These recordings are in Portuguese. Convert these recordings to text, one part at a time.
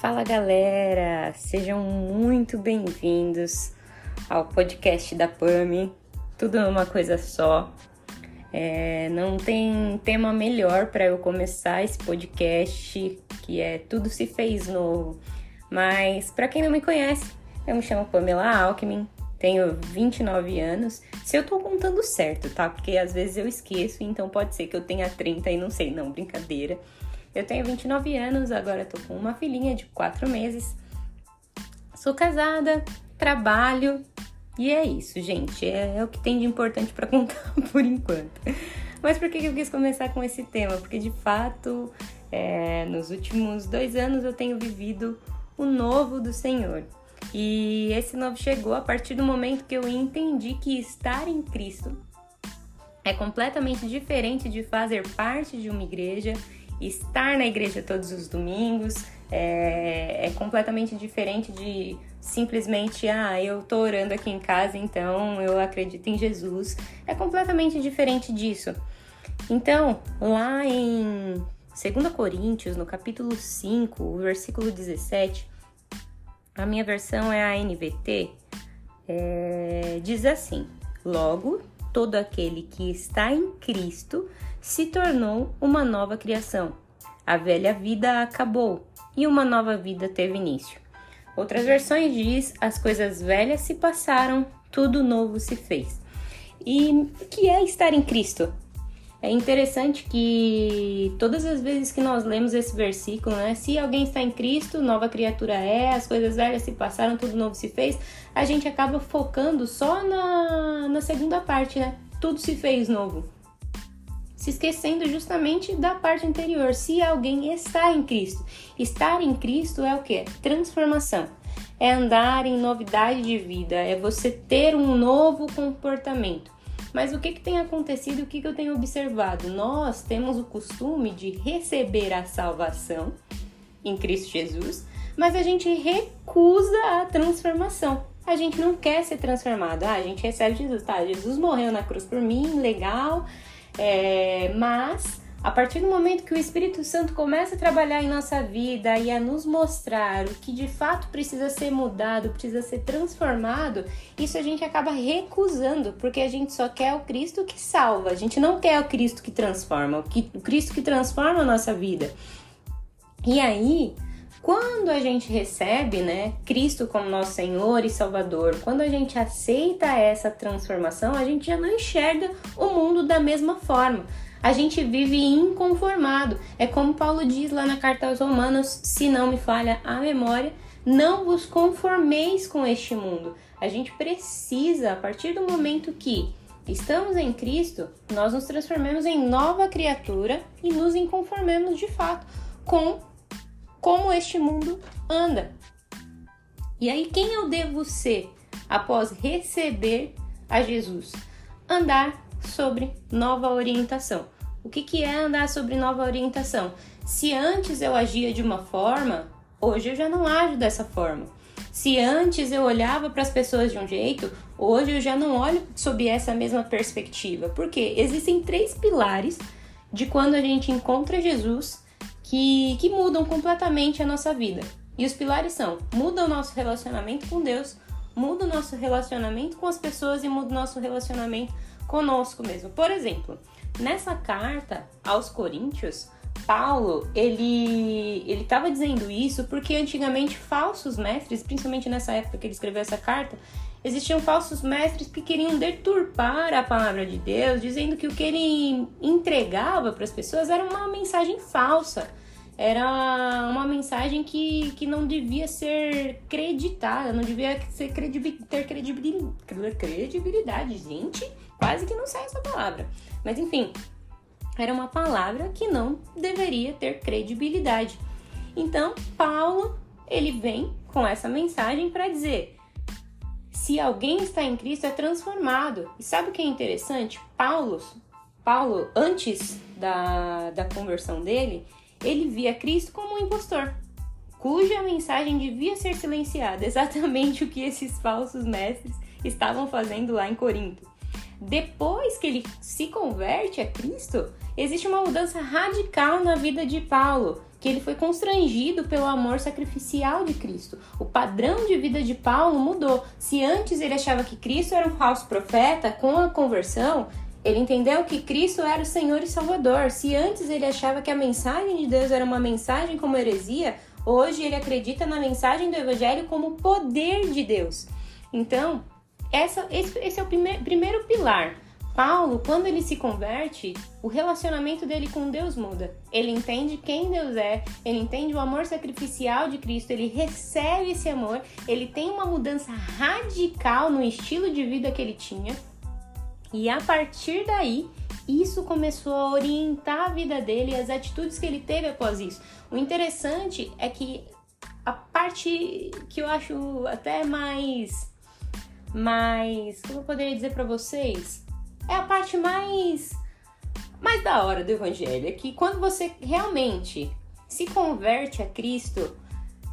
Fala galera, sejam muito bem-vindos ao podcast da PAMI, tudo numa coisa só. É, não tem tema melhor para eu começar esse podcast, que é Tudo Se Fez Novo. Mas para quem não me conhece, eu me chamo Pamela Alckmin, tenho 29 anos. Se eu tô contando certo, tá? Porque às vezes eu esqueço, então pode ser que eu tenha 30 e não sei, não, brincadeira. Eu tenho 29 anos, agora tô com uma filhinha de 4 meses. Sou casada, trabalho e é isso, gente. É, é o que tem de importante para contar por enquanto. Mas por que eu quis começar com esse tema? Porque de fato, é, nos últimos dois anos eu tenho vivido o novo do Senhor. E esse novo chegou a partir do momento que eu entendi que estar em Cristo é completamente diferente de fazer parte de uma igreja estar na igreja todos os domingos é, é completamente diferente de simplesmente, ah, eu tô orando aqui em casa, então eu acredito em Jesus. É completamente diferente disso. Então, lá em 2 Coríntios, no capítulo 5, versículo 17, a minha versão é a NVT, é, diz assim: Logo, todo aquele que está em Cristo se tornou uma nova criação. A velha vida acabou e uma nova vida teve início. Outras versões diz: as coisas velhas se passaram, tudo novo se fez. E o que é estar em Cristo? É interessante que todas as vezes que nós lemos esse versículo, né? Se alguém está em Cristo, nova criatura é, as coisas velhas se passaram, tudo novo se fez, a gente acaba focando só na, na segunda parte, né? Tudo se fez novo se esquecendo justamente da parte anterior. Se alguém está em Cristo, estar em Cristo é o que? Transformação. É andar em novidade de vida, é você ter um novo comportamento. Mas o que, que tem acontecido, o que, que eu tenho observado? Nós temos o costume de receber a salvação em Cristo Jesus, mas a gente recusa a transformação. A gente não quer ser transformado. Ah, a gente recebe Jesus, tá? Jesus morreu na cruz por mim, legal. É, mas a partir do momento que o Espírito Santo começa a trabalhar em nossa vida e a nos mostrar o que de fato precisa ser mudado, precisa ser transformado, isso a gente acaba recusando, porque a gente só quer o Cristo que salva, a gente não quer o Cristo que transforma, o, Cristo que transforma a nossa vida. E aí, quando a gente recebe, né, Cristo como nosso Senhor e Salvador, quando a gente aceita essa transformação, a gente já não enxerga o mundo da mesma forma. A gente vive inconformado. É como Paulo diz lá na carta aos Romanos, se não me falha a memória, não vos conformeis com este mundo. A gente precisa, a partir do momento que estamos em Cristo, nós nos transformemos em nova criatura e nos inconformemos de fato com como este mundo anda. E aí, quem eu devo ser após receber a Jesus? Andar sobre nova orientação. O que, que é andar sobre nova orientação? Se antes eu agia de uma forma, hoje eu já não ajo dessa forma. Se antes eu olhava para as pessoas de um jeito, hoje eu já não olho sob essa mesma perspectiva. Porque existem três pilares de quando a gente encontra Jesus que, que mudam completamente a nossa vida. E os pilares são: muda o nosso relacionamento com Deus, muda o nosso relacionamento com as pessoas e muda o nosso relacionamento conosco mesmo. Por exemplo, nessa carta aos Coríntios, Paulo, ele ele estava dizendo isso porque antigamente falsos mestres, principalmente nessa época que ele escreveu essa carta, existiam falsos mestres que queriam deturpar a palavra de Deus, dizendo que o que ele entregava para as pessoas era uma mensagem falsa. Era uma mensagem que, que não devia ser creditada, não devia ser credibil, ter credibil, credibilidade. Gente, quase que não sai essa palavra. Mas enfim, era uma palavra que não deveria ter credibilidade. Então, Paulo, ele vem com essa mensagem para dizer: se alguém está em Cristo é transformado. E sabe o que é interessante? Paulo, Paulo antes da, da conversão dele, ele via Cristo como um impostor, cuja mensagem devia ser silenciada, exatamente o que esses falsos mestres estavam fazendo lá em Corinto. depois que ele se converte a Cristo, existe uma mudança radical na vida de Paulo, que ele foi constrangido pelo amor sacrificial de Cristo. O padrão de vida de Paulo mudou. Se antes ele achava que Cristo era um falso profeta, com a conversão, ele entendeu que Cristo era o Senhor e Salvador. Se antes ele achava que a mensagem de Deus era uma mensagem como heresia, hoje ele acredita na mensagem do Evangelho como poder de Deus. Então, essa, esse, esse é o primeir, primeiro pilar. Paulo, quando ele se converte, o relacionamento dele com Deus muda. Ele entende quem Deus é, ele entende o amor sacrificial de Cristo, ele recebe esse amor, ele tem uma mudança radical no estilo de vida que ele tinha. E a partir daí, isso começou a orientar a vida dele e as atitudes que ele teve após isso. O interessante é que a parte que eu acho até mais mais, como eu poderia dizer para vocês, é a parte mais mais da hora do evangelho, é que quando você realmente se converte a Cristo,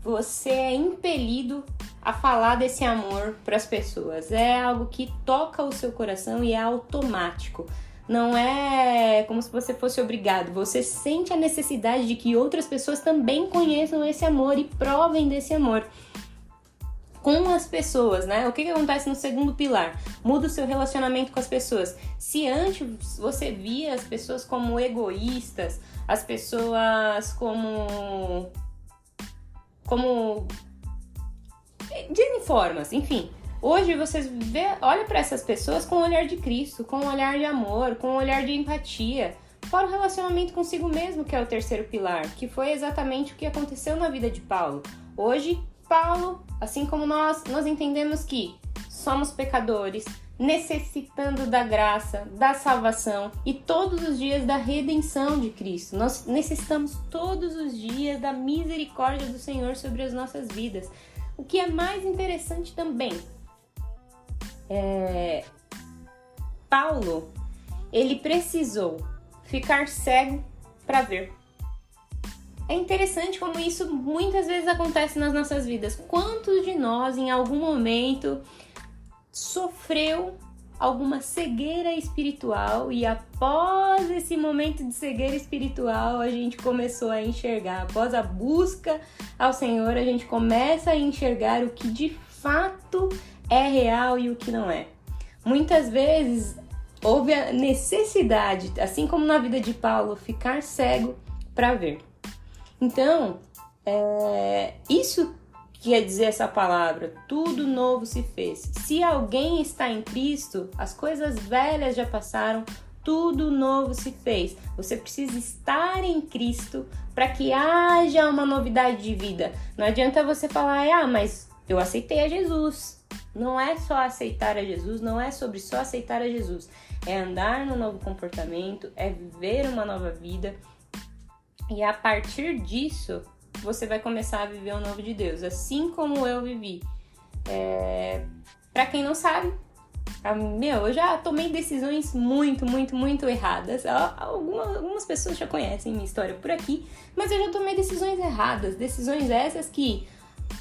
você é impelido a falar desse amor para as pessoas. É algo que toca o seu coração e é automático. Não é como se você fosse obrigado. Você sente a necessidade de que outras pessoas também conheçam esse amor e provem desse amor com as pessoas, né? O que, que acontece no segundo pilar? Muda o seu relacionamento com as pessoas. Se antes você via as pessoas como egoístas, as pessoas como. como. De formas, enfim. Hoje você vê, olha para essas pessoas com o olhar de Cristo, com o olhar de amor, com o olhar de empatia. Fora o relacionamento consigo mesmo, que é o terceiro pilar, que foi exatamente o que aconteceu na vida de Paulo. Hoje Paulo, assim como nós, nós entendemos que somos pecadores, necessitando da graça, da salvação e todos os dias da redenção de Cristo. Nós necessitamos todos os dias da misericórdia do Senhor sobre as nossas vidas. O que é mais interessante também é Paulo, ele precisou ficar cego para ver. É interessante como isso muitas vezes acontece nas nossas vidas. Quantos de nós, em algum momento, sofreu alguma cegueira espiritual e após esse momento de cegueira espiritual a gente começou a enxergar, após a busca ao Senhor, a gente começa a enxergar o que de fato é real e o que não é. Muitas vezes houve a necessidade, assim como na vida de Paulo, ficar cego para ver. Então, é, isso quer dizer essa palavra, tudo novo se fez. Se alguém está em Cristo, as coisas velhas já passaram, tudo novo se fez. Você precisa estar em Cristo para que haja uma novidade de vida. Não adianta você falar, ah, mas eu aceitei a Jesus. Não é só aceitar a Jesus, não é sobre só aceitar a Jesus. É andar no novo comportamento, é viver uma nova vida e a partir disso, você vai começar a viver o novo de Deus, assim como eu vivi. É... Para quem não sabe, meu, eu já tomei decisões muito, muito, muito erradas. Algumas, algumas pessoas já conhecem minha história por aqui, mas eu já tomei decisões erradas. Decisões essas que,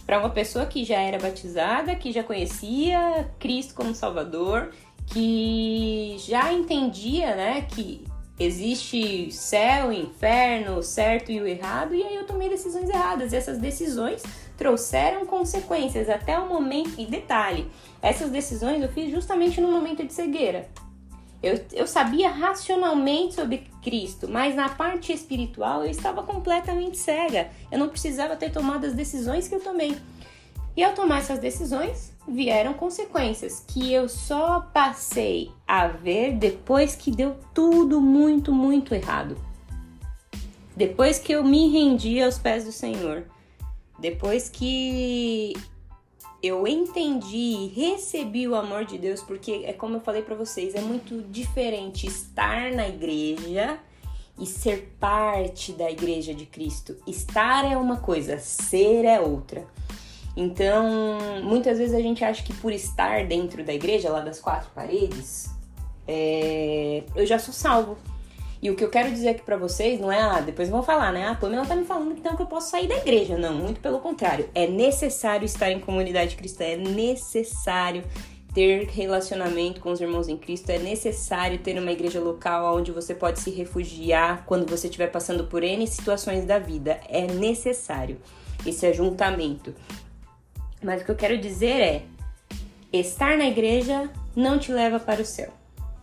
para uma pessoa que já era batizada, que já conhecia Cristo como Salvador, que já entendia, né, que existe céu, inferno, certo e o errado, e aí eu tomei decisões erradas. E essas decisões trouxeram consequências até o momento. E detalhe, essas decisões eu fiz justamente no momento de cegueira. Eu, eu sabia racionalmente sobre Cristo, mas na parte espiritual eu estava completamente cega. Eu não precisava ter tomado as decisões que eu tomei. E ao tomar essas decisões, vieram consequências que eu só passei a ver depois que deu tudo muito, muito errado. Depois que eu me rendi aos pés do Senhor. Depois que eu entendi e recebi o amor de Deus, porque é como eu falei para vocês, é muito diferente estar na igreja e ser parte da igreja de Cristo. Estar é uma coisa, ser é outra. Então, muitas vezes a gente acha que por estar dentro da igreja, lá das quatro paredes, é... eu já sou salvo. E o que eu quero dizer aqui pra vocês não é, ah, depois vão falar, né? Ah, Pamela tá me falando então que eu posso sair da igreja. Não, muito pelo contrário. É necessário estar em comunidade cristã, é necessário ter relacionamento com os irmãos em Cristo, é necessário ter uma igreja local onde você pode se refugiar quando você estiver passando por N situações da vida. É necessário esse ajuntamento. Mas o que eu quero dizer é: estar na igreja não te leva para o céu.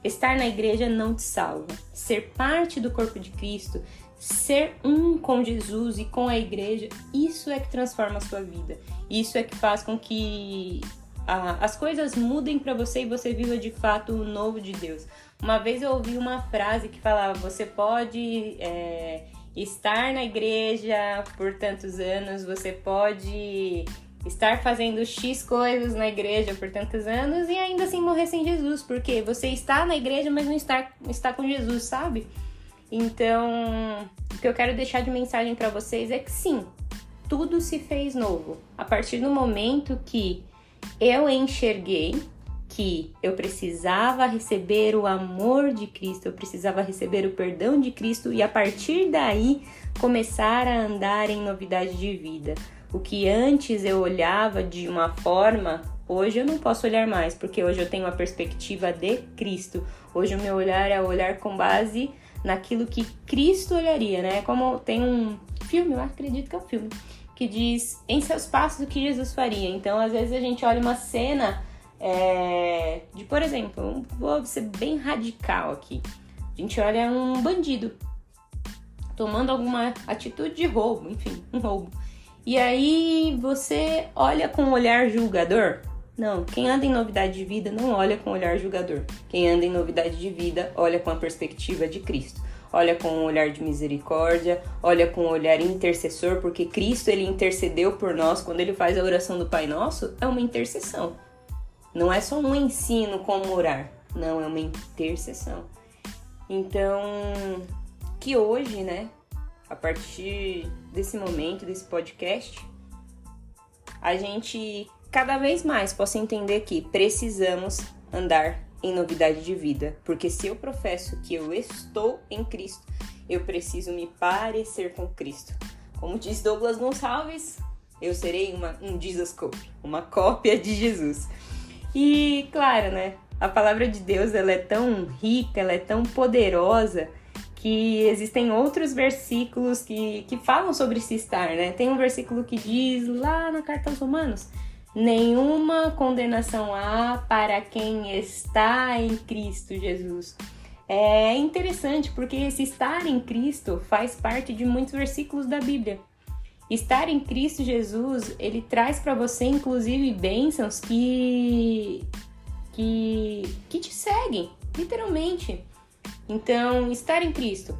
Estar na igreja não te salva. Ser parte do corpo de Cristo, ser um com Jesus e com a igreja, isso é que transforma a sua vida. Isso é que faz com que as coisas mudem para você e você viva de fato o novo de Deus. Uma vez eu ouvi uma frase que falava: você pode é, estar na igreja por tantos anos, você pode estar fazendo X coisas na igreja por tantos anos e ainda assim morrer sem Jesus, porque você está na igreja, mas não está, está com Jesus, sabe? Então, o que eu quero deixar de mensagem para vocês é que sim, tudo se fez novo. A partir do momento que eu enxerguei que eu precisava receber o amor de Cristo, eu precisava receber o perdão de Cristo e a partir daí começar a andar em novidade de vida. O que antes eu olhava de uma forma, hoje eu não posso olhar mais, porque hoje eu tenho a perspectiva de Cristo. Hoje o meu olhar é olhar com base naquilo que Cristo olharia, né? Como tem um filme, eu acredito que é um filme, que diz em seus passos o que Jesus faria. Então, às vezes a gente olha uma cena é, de, por exemplo, vou ser bem radical aqui. A gente olha um bandido tomando alguma atitude de roubo, enfim, um roubo. E aí você olha com um olhar julgador? Não, quem anda em novidade de vida não olha com um olhar julgador. Quem anda em novidade de vida olha com a perspectiva de Cristo. Olha com um olhar de misericórdia, olha com um olhar intercessor, porque Cristo ele intercedeu por nós quando ele faz a oração do Pai Nosso, é uma intercessão. Não é só um ensino como orar, não, é uma intercessão. Então, que hoje, né, a partir desse momento, desse podcast, a gente cada vez mais possa entender que precisamos andar em novidade de vida, porque se eu professo que eu estou em Cristo, eu preciso me parecer com Cristo. Como diz Douglas Gonçalves, eu serei uma, um Jesus copy, uma cópia de Jesus. E claro, né? A palavra de Deus ela é tão rica, ela é tão poderosa que existem outros versículos que, que falam sobre se estar, né? Tem um versículo que diz lá na carta aos Romanos: nenhuma condenação há para quem está em Cristo Jesus. É interessante porque esse estar em Cristo faz parte de muitos versículos da Bíblia. Estar em Cristo Jesus, ele traz para você inclusive bênçãos que que que te seguem, literalmente. Então, estar em Cristo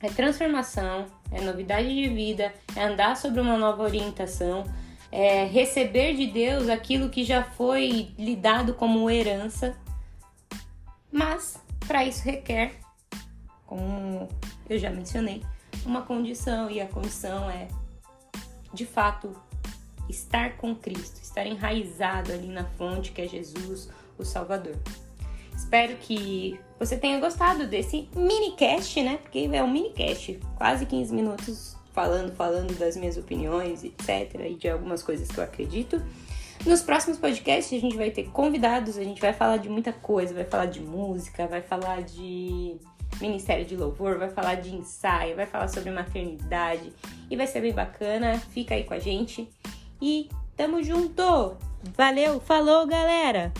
é transformação, é novidade de vida, é andar sobre uma nova orientação, é receber de Deus aquilo que já foi lhe dado como herança. Mas para isso requer, como eu já mencionei, uma condição e a condição é de fato estar com Cristo, estar enraizado ali na fonte que é Jesus, o Salvador. Espero que você tenha gostado desse mini cast, né? Porque é um mini cast, quase 15 minutos falando, falando das minhas opiniões, etc, e de algumas coisas que eu acredito. Nos próximos podcasts a gente vai ter convidados, a gente vai falar de muita coisa, vai falar de música, vai falar de Ministério de Louvor, vai falar de ensaio, vai falar sobre maternidade e vai ser bem bacana. Fica aí com a gente e tamo junto! Valeu, falou galera!